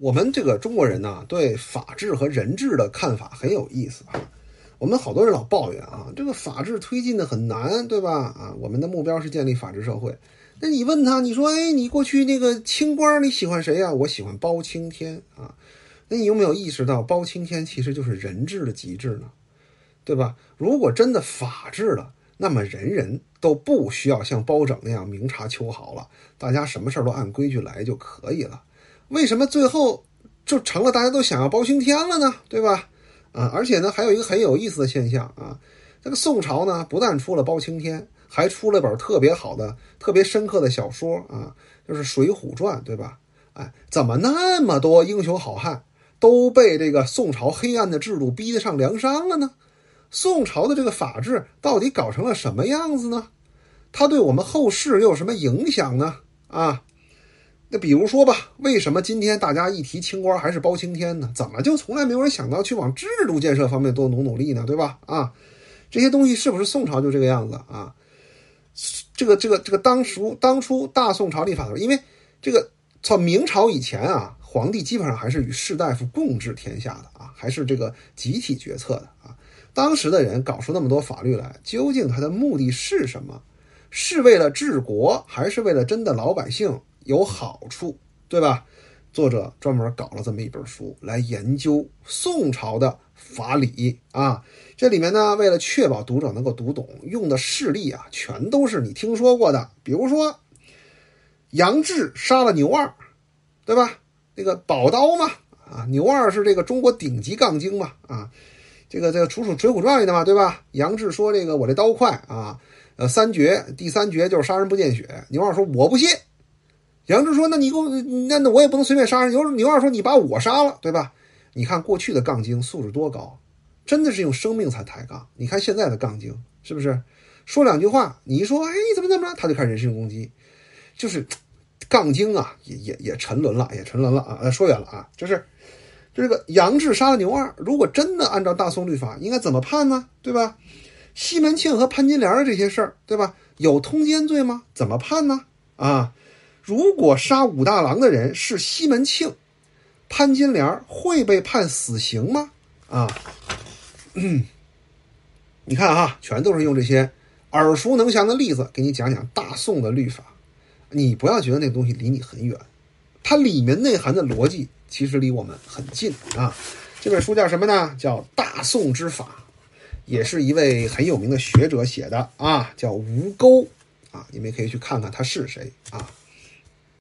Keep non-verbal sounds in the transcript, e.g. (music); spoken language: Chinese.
我们这个中国人呢，对法治和人治的看法很有意思啊。我们好多人老抱怨啊，这个法治推进的很难，对吧？啊，我们的目标是建立法治社会。那你问他，你说，哎，你过去那个清官你喜欢谁呀？我喜欢包青天啊。那你有没有意识到，包青天其实就是人治的极致呢？对吧？如果真的法治了，那么人人都不需要像包拯那样明察秋毫了，大家什么事儿都按规矩来就可以了。为什么最后就成了大家都想要包青天了呢？对吧？啊，而且呢，还有一个很有意思的现象啊，这个宋朝呢，不但出了包青天，还出了本特别好的、特别深刻的小说啊，就是《水浒传》，对吧？哎，怎么那么多英雄好汉都被这个宋朝黑暗的制度逼得上梁山了呢？宋朝的这个法治到底搞成了什么样子呢？它对我们后世又有什么影响呢？啊？那比如说吧，为什么今天大家一提清官还是包青天呢？怎么就从来没有人想到去往制度建设方面多努努力呢？对吧？啊，这些东西是不是宋朝就这个样子啊？这个这个这个当初当初大宋朝立法的时候，因为这个从明朝以前啊，皇帝基本上还是与士大夫共治天下的啊，还是这个集体决策的啊。当时的人搞出那么多法律来，究竟他的目的是什么？是为了治国，还是为了真的老百姓？有好处，对吧？作者专门搞了这么一本书来研究宋朝的法理啊。这里面呢，为了确保读者能够读懂，用的事例啊，全都是你听说过的。比如说，杨志杀了牛二，对吧？那个宝刀嘛，啊，牛二是这个中国顶级杠精嘛，啊，这个这个楚楚《水浒传》里的嘛，对吧？杨志说这个我这刀快啊，呃，三绝，第三绝就是杀人不见血。牛二说我不信。杨志说：“那你给我，那那我也不能随便杀人。牛牛二说：‘你把我杀了，对吧？’你看过去的杠精素质多高，真的是用生命才抬杠。你看现在的杠精是不是？说两句话，你一说，哎，怎么怎么着，他就开始人身攻击，就是杠精啊，也也也沉沦了，也沉沦了啊！说远了啊，就是这个杨志杀了牛二，如果真的按照大宋律法，应该怎么判呢？对吧？西门庆和潘金莲的这些事儿，对吧？有通奸罪吗？怎么判呢？啊？”如果杀武大郎的人是西门庆，潘金莲会被判死刑吗？啊，嗯 (clears throat) 你看哈，全都是用这些耳熟能详的例子给你讲讲大宋的律法。你不要觉得那个东西离你很远，它里面内涵的逻辑其实离我们很近啊。这本书叫什么呢？叫《大宋之法》，也是一位很有名的学者写的啊，叫吴钩啊。你们可以去看看他是谁啊。